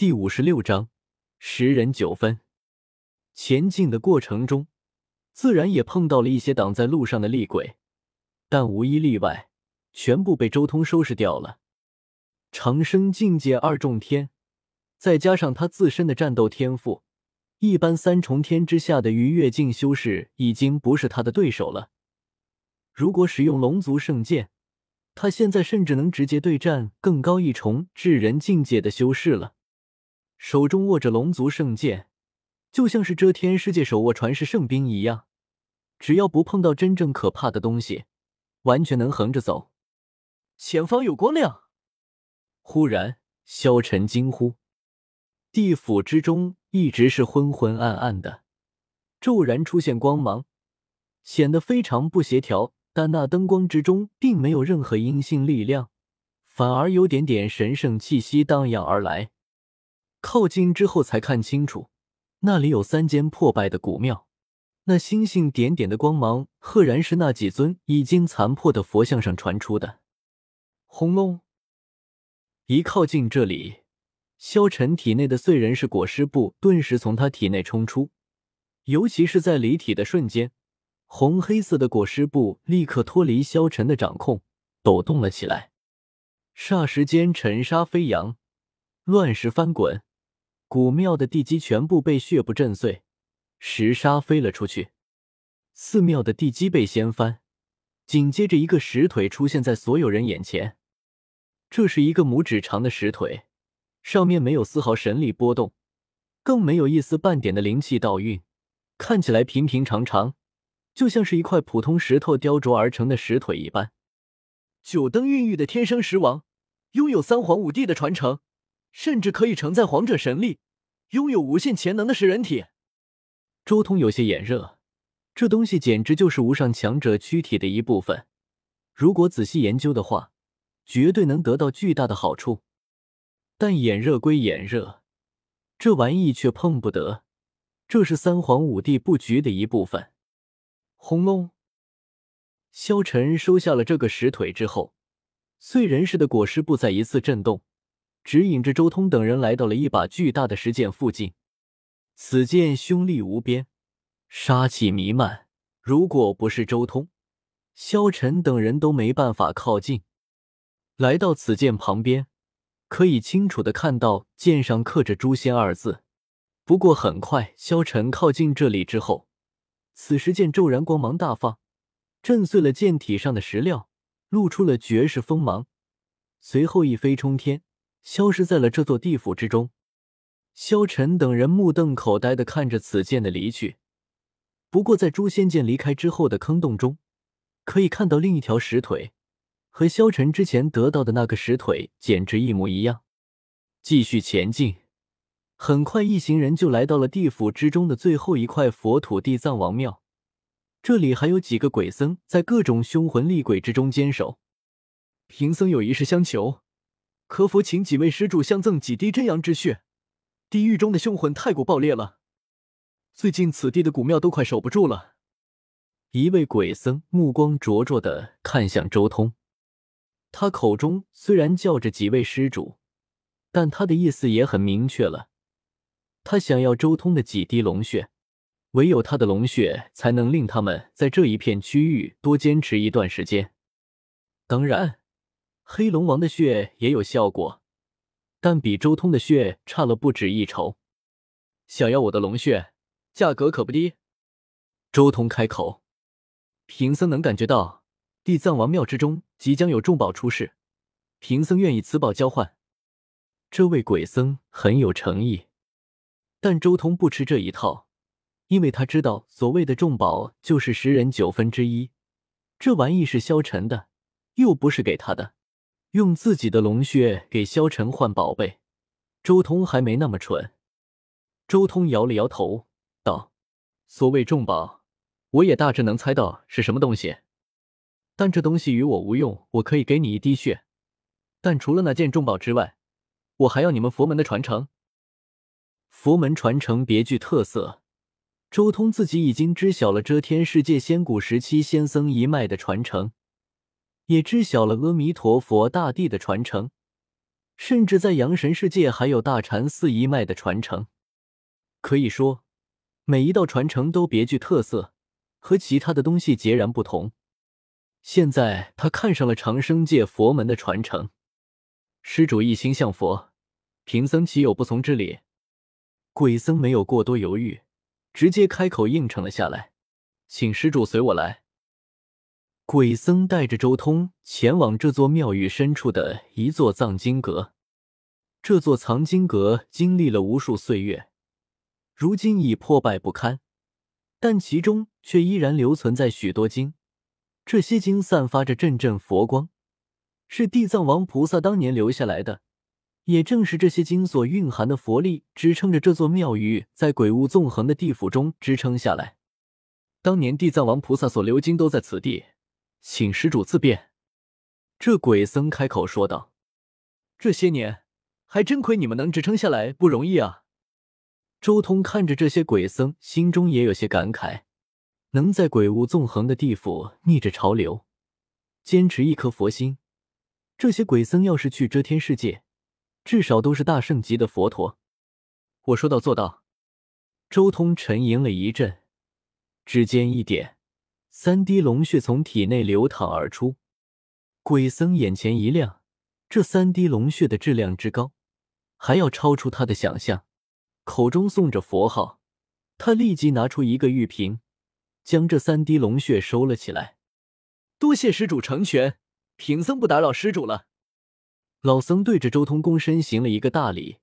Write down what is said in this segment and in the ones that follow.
第五十六章十人九分。前进的过程中，自然也碰到了一些挡在路上的厉鬼，但无一例外，全部被周通收拾掉了。长生境界二重天，再加上他自身的战斗天赋，一般三重天之下的逾越境修士已经不是他的对手了。如果使用龙族圣剑，他现在甚至能直接对战更高一重至人境界的修士了。手中握着龙族圣剑，就像是遮天世界手握传世圣兵一样，只要不碰到真正可怕的东西，完全能横着走。前方有光亮！忽然，萧晨惊呼：“地府之中一直是昏昏暗暗的，骤然出现光芒，显得非常不协调。但那灯光之中并没有任何阴性力量，反而有点点神圣气息荡漾而来。”靠近之后才看清楚，那里有三间破败的古庙，那星星点点的光芒，赫然是那几尊已经残破的佛像上传出的。轰隆！一靠近这里，萧晨体内的碎人氏果实布顿时从他体内冲出，尤其是在离体的瞬间，红黑色的裹尸布立刻脱离萧晨的掌控，抖动了起来。霎时间，尘沙飞扬，乱石翻滚。古庙的地基全部被血布震碎，石沙飞了出去。寺庙的地基被掀翻，紧接着一个石腿出现在所有人眼前。这是一个拇指长的石腿，上面没有丝毫神力波动，更没有一丝半点的灵气道运，看起来平平常常，就像是一块普通石头雕琢而成的石腿一般。九灯孕育的天生石王，拥有三皇五帝的传承。甚至可以承载皇者神力，拥有无限潜能的食人体。周通有些眼热，这东西简直就是无上强者躯体的一部分。如果仔细研究的话，绝对能得到巨大的好处。但眼热归眼热，这玩意却碰不得。这是三皇五帝布局的一部分。轰隆！萧晨收下了这个石腿之后，碎人氏的果实不再一次震动。指引着周通等人来到了一把巨大的石剑附近。此剑凶力无边，杀气弥漫。如果不是周通、萧晨等人都没办法靠近。来到此剑旁边，可以清楚的看到剑上刻着“诛仙”二字。不过很快，萧晨靠近这里之后，此时剑骤然光芒大放，震碎了剑体上的石料，露出了绝世锋芒，随后一飞冲天。消失在了这座地府之中。萧晨等人目瞪口呆的看着此剑的离去。不过，在诛仙剑离开之后的坑洞中，可以看到另一条石腿，和萧晨之前得到的那个石腿简直一模一样。继续前进，很快一行人就来到了地府之中的最后一块佛土地藏王庙。这里还有几个鬼僧在各种凶魂厉鬼之中坚守。贫僧有一事相求。可否请几位施主相赠几滴真阳之血？地狱中的凶魂太过暴烈了，最近此地的古庙都快守不住了。一位鬼僧目光灼灼的看向周通，他口中虽然叫着几位施主，但他的意思也很明确了，他想要周通的几滴龙血，唯有他的龙血才能令他们在这一片区域多坚持一段时间。当然。黑龙王的血也有效果，但比周通的血差了不止一筹。想要我的龙血，价格可不低。周通开口：“贫僧能感觉到地藏王庙之中即将有重宝出世，贫僧愿以此宝交换。”这位鬼僧很有诚意，但周通不吃这一套，因为他知道所谓的重宝就是十人九分之一，这玩意是萧晨的，又不是给他的。用自己的龙血给萧晨换宝贝，周通还没那么蠢。周通摇了摇头，道：“所谓重宝，我也大致能猜到是什么东西，但这东西与我无用。我可以给你一滴血，但除了那件重宝之外，我还要你们佛门的传承。佛门传承别具特色，周通自己已经知晓了遮天世界仙古时期仙僧一脉的传承。”也知晓了阿弥陀佛大帝的传承，甚至在阳神世界还有大禅寺一脉的传承。可以说，每一道传承都别具特色，和其他的东西截然不同。现在他看上了长生界佛门的传承。施主一心向佛，贫僧岂有不从之理？鬼僧没有过多犹豫，直接开口应承了下来，请施主随我来。鬼僧带着周通前往这座庙宇深处的一座藏经阁。这座藏经阁经历了无数岁月，如今已破败不堪，但其中却依然留存在许多经。这些经散发着阵阵佛光，是地藏王菩萨当年留下来的。也正是这些经所蕴含的佛力，支撑着这座庙宇在鬼物纵横的地府中支撑下来。当年地藏王菩萨所留经都在此地，请施主自便。这鬼僧开口说道：“这些年，还真亏你们能支撑下来，不容易啊。”周通看着这些鬼僧，心中也有些感慨。能在鬼物纵横的地府逆着潮流，坚持一颗佛心，这些鬼僧要是去遮天世界，至少都是大圣级的佛陀。我说到做到。周通沉吟了一阵，指尖一点，三滴龙血从体内流淌而出。鬼僧眼前一亮，这三滴龙血的质量之高，还要超出他的想象。口中诵着佛号，他立即拿出一个玉瓶。将这三滴龙血收了起来，多谢施主成全，贫僧不打扰施主了。老僧对着周通躬身行了一个大礼，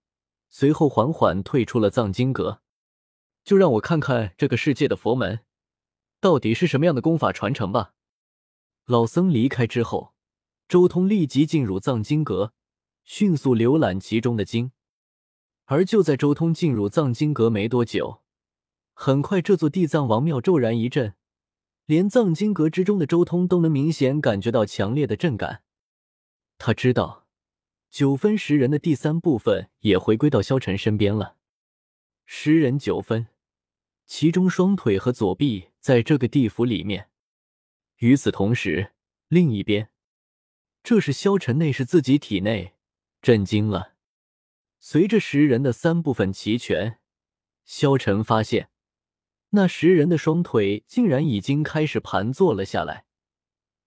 随后缓缓退出了藏经阁。就让我看看这个世界的佛门到底是什么样的功法传承吧。老僧离开之后，周通立即进入藏经阁，迅速浏览其中的经。而就在周通进入藏经阁没多久。很快，这座地藏王庙骤然一震，连藏经阁之中的周通都能明显感觉到强烈的震感。他知道，九分十人的第三部分也回归到萧晨身边了。十人九分，其中双腿和左臂在这个地府里面。与此同时，另一边，这是萧晨内视自己体内，震惊了。随着十人的三部分齐全，萧晨发现。那十人的双腿竟然已经开始盘坐了下来，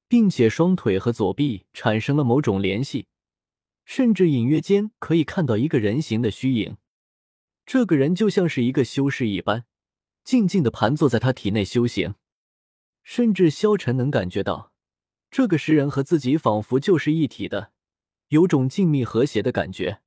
并且双腿和左臂产生了某种联系，甚至隐约间可以看到一个人形的虚影。这个人就像是一个修士一般，静静的盘坐在他体内修行。甚至萧晨能感觉到，这个石人和自己仿佛就是一体的，有种静谧和谐的感觉。